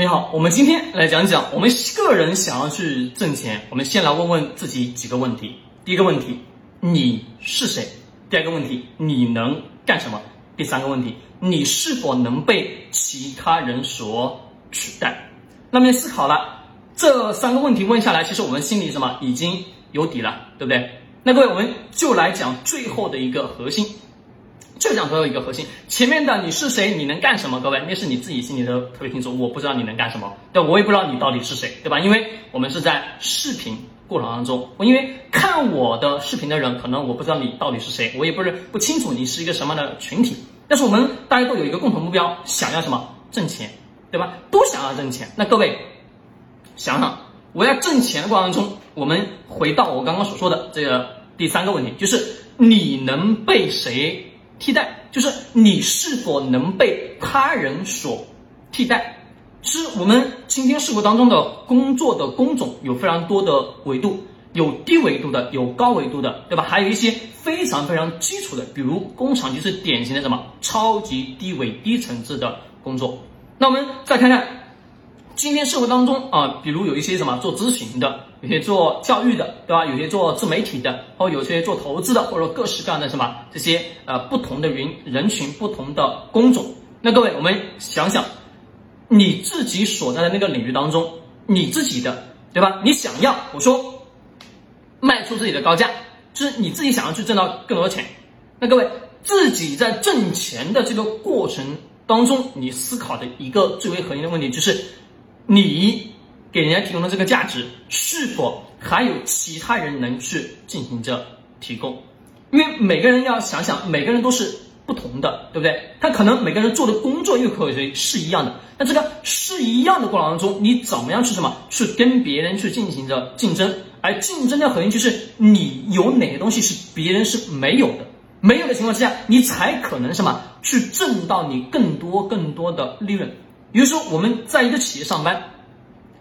你好，我们今天来讲讲我们个人想要去挣钱，我们先来问问自己几个问题。第一个问题，你是谁？第二个问题，你能干什么？第三个问题，你是否能被其他人所取代？那么思考了这三个问题问下来，其实我们心里什么已经有底了，对不对？那各位，我们就来讲最后的一个核心。就讲最后一个核心，前面的你是谁，你能干什么？各位，那是你自己心里头特别清楚。我不知道你能干什么，对，我也不知道你到底是谁，对吧？因为我们是在视频过程当中，我因为看我的视频的人，可能我不知道你到底是谁，我也不是不清楚你是一个什么样的群体。但是我们大家都有一个共同目标，想要什么？挣钱，对吧？都想要挣钱。那各位想想，我要挣钱的过程中，我们回到我刚刚所说的这个第三个问题，就是你能被谁？替代就是你是否能被他人所替代？是我们今天事故当中的工作的工种有非常多的维度，有低维度的，有高维度的，对吧？还有一些非常非常基础的，比如工厂就是典型的什么超级低维低层次的工作。那我们再看看。今天社会当中啊，比如有一些什么做咨询的，有些做教育的，对吧？有些做自媒体的，或有些做投资的，或者各式各样的什么这些呃不同的人人群、不同的工种。那各位，我们想想，你自己所在的那个领域当中，你自己的，对吧？你想要我说卖出自己的高价，就是你自己想要去挣到更多的钱。那各位自己在挣钱的这个过程当中，你思考的一个最为核心的问题就是。你给人家提供的这个价值，是否还有其他人能去进行着提供？因为每个人要想想，每个人都是不同的，对不对？他可能每个人做的工作又可以是一样的，那这个是一样的过程当中，你怎么样去什么去跟别人去进行着竞争？而竞争的核心就是你有哪些东西是别人是没有的，没有的情况之下，你才可能什么去挣到你更多更多的利润。比如说，我们在一个企业上班，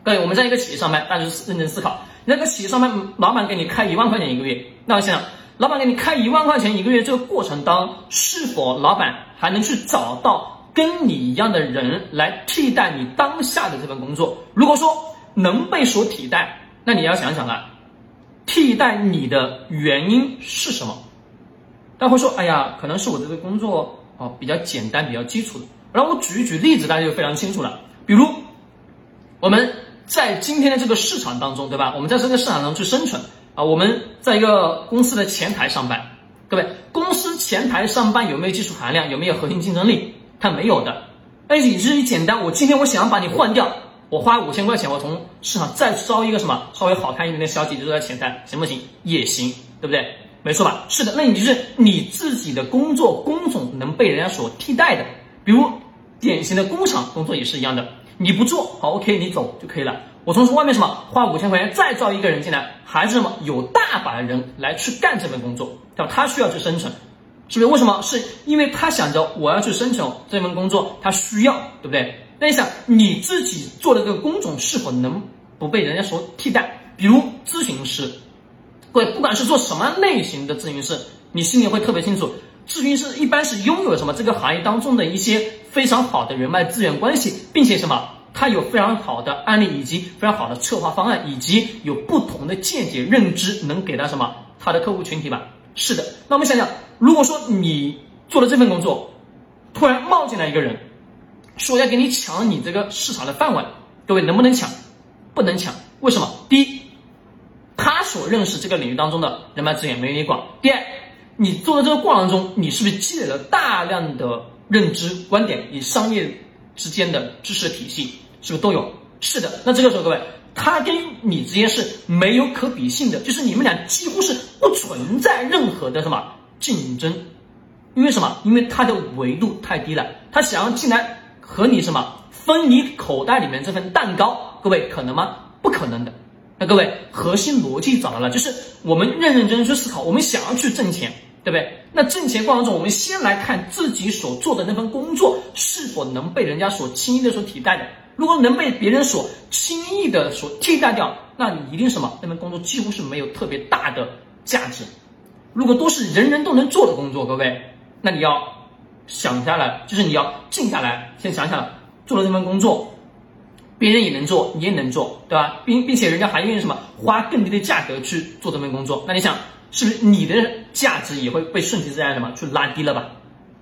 各位，我们在一个企业上班，大家认真思考，那个企业上班，老板给你开一万块钱一个月，那我想想，老板给你开一万块钱一个月，这个过程当是否老板还能去找到跟你一样的人来替代你当下的这份工作？如果说能被所替代，那你要想想了，替代你的原因是什么？大家会说，哎呀，可能是我这个工作哦比较简单，比较基础的。然后我举一举例子，大家就非常清楚了。比如我们在今天的这个市场当中，对吧？我们在这个市场中去生存啊，我们在一个公司的前台上班，各位，公司前台上班有没有技术含量？有没有核心竞争力？它没有的。那以至于简单，我今天我想要把你换掉，我花五千块钱，我从市场再招一个什么稍微好看一点的小姐姐坐在前台，行不行？也行，对不对？没错吧？是的，那你就是你自己的工作工种能被人家所替代的。比如典型的工厂工作也是一样的，你不做好，OK，你走就可以了。我从外面什么花五千块钱再招一个人进来，还是什么有大把的人来去干这份工作，对吧？他需要去生存，是不是？为什么？是因为他想着我要去生存这份工作，他需要，对不对？那你想你自己做的这个工种是否能不被人家所替代？比如咨询师，各位不管是做什么类型的咨询师，你心里会特别清楚。咨询师一般是拥有什么这个行业当中的一些非常好的人脉资源关系，并且什么，他有非常好的案例以及非常好的策划方案，以及有不同的见解认知，能给到什么他的客户群体吧？是的。那我们想想，如果说你做了这份工作，突然冒进来一个人，说要给你抢你这个市场的饭碗，各位能不能抢？不能抢。为什么？第一，他所认识这个领域当中的人脉资源没有你广。第二。你做的这个过程中，你是不是积累了大量的认知观点与商业之间的知识体系？是不是都有？是的。那这个时候，各位，他跟你之间是没有可比性的，就是你们俩几乎是不存在任何的什么竞争，因为什么？因为他的维度太低了，他想要进来和你什么分你口袋里面这份蛋糕，各位可能吗？不可能的。那各位，核心逻辑找到了，就是我们认认真真去思考，我们想要去挣钱。对不对？那挣钱过程中，我们先来看自己所做的那份工作是否能被人家所轻易的所替代的。如果能被别人所轻易的所替代掉，那你一定什么？那份工作几乎是没有特别大的价值。如果都是人人都能做的工作，各位，那你要想下来，就是你要静下来，先想想做了那份工作，别人也能做，你也能做，对吧？并并且人家还愿意什么花更低的价格去做这份工作，那你想是不是你的价值也会被顺其自然什么去拉低了吧？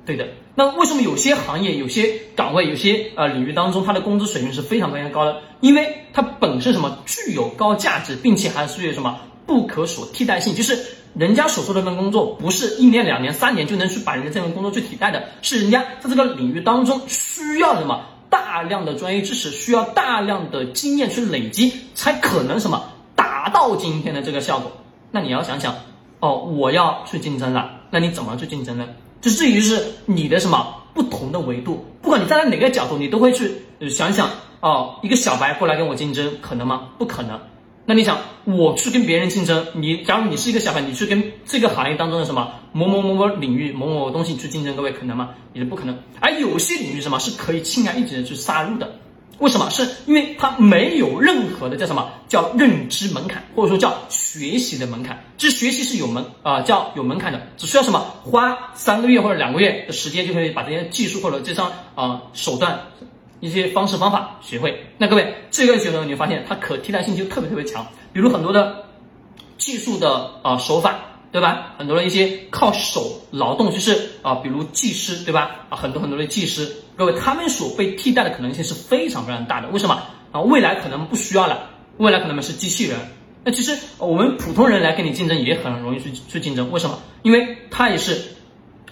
对的。那为什么有些行业、有些岗位、有些呃领域当中，它的工资水平是非常非常高的？因为它本身什么具有高价值，并且还是具有什么不可所替代性，就是人家所做的这份工作不是一年、两年、三年就能去把人家这份工作去替代的，是人家在这个领域当中需要什么？大量的专业知识需要大量的经验去累积，才可能什么达到今天的这个效果。那你要想想，哦，我要去竞争了，那你怎么去竞争呢？就至于是你的什么不同的维度，不管你站在哪个角度，你都会去想想，哦，一个小白过来跟我竞争，可能吗？不可能。那你想，我去跟别人竞争，你假如你是一个小白，你去跟这个行业当中的什么某某某某领域某某东西去竞争，各位可能吗？也是不可能。而有些领域什么是可以轻而易举的去杀入的？为什么？是因为它没有任何的叫什么叫认知门槛，或者说叫学习的门槛。这学习是有门啊，叫有门槛的，只需要什么花三个月或者两个月的时间，就可以把这些技术或者这项啊手段。一些方式方法学会，那各位这个学生你会发现它可替代性就特别特别强。比如很多的技术的啊手法，对吧？很多的一些靠手劳动，就是啊，比如技师，对吧？啊，很多很多的技师，各位他们所被替代的可能性是非常非常大的。为什么啊？未来可能不需要了，未来可能是机器人。那其实我们普通人来跟你竞争也很容易去去竞争。为什么？因为他也是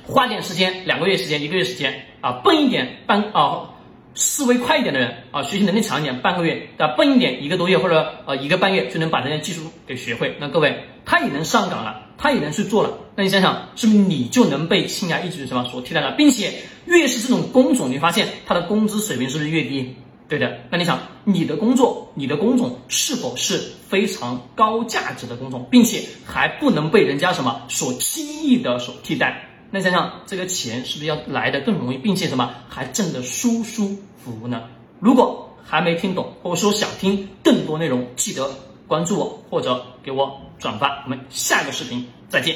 花点时间，两个月时间，一个月时间啊，笨一点半啊。思维快一点的人啊，学习能力强一点，半个月啊，笨一点，一个多月或者呃一个半月就能把这些技术给学会。那各位，他也能上岗了，他也能去做了。那你想想，是不是你就能被轻而易举什么所替代了？并且越是这种工种，你发现他的工资水平是不是越低？对的。那你想，你的工作，你的工种是否是非常高价值的工种，并且还不能被人家什么所轻易的所替代？那想想这个钱是不是要来的更容易，并且什么还挣得舒舒服服呢？如果还没听懂，或者说想听更多内容，记得关注我或者给我转发。我们下一个视频再见。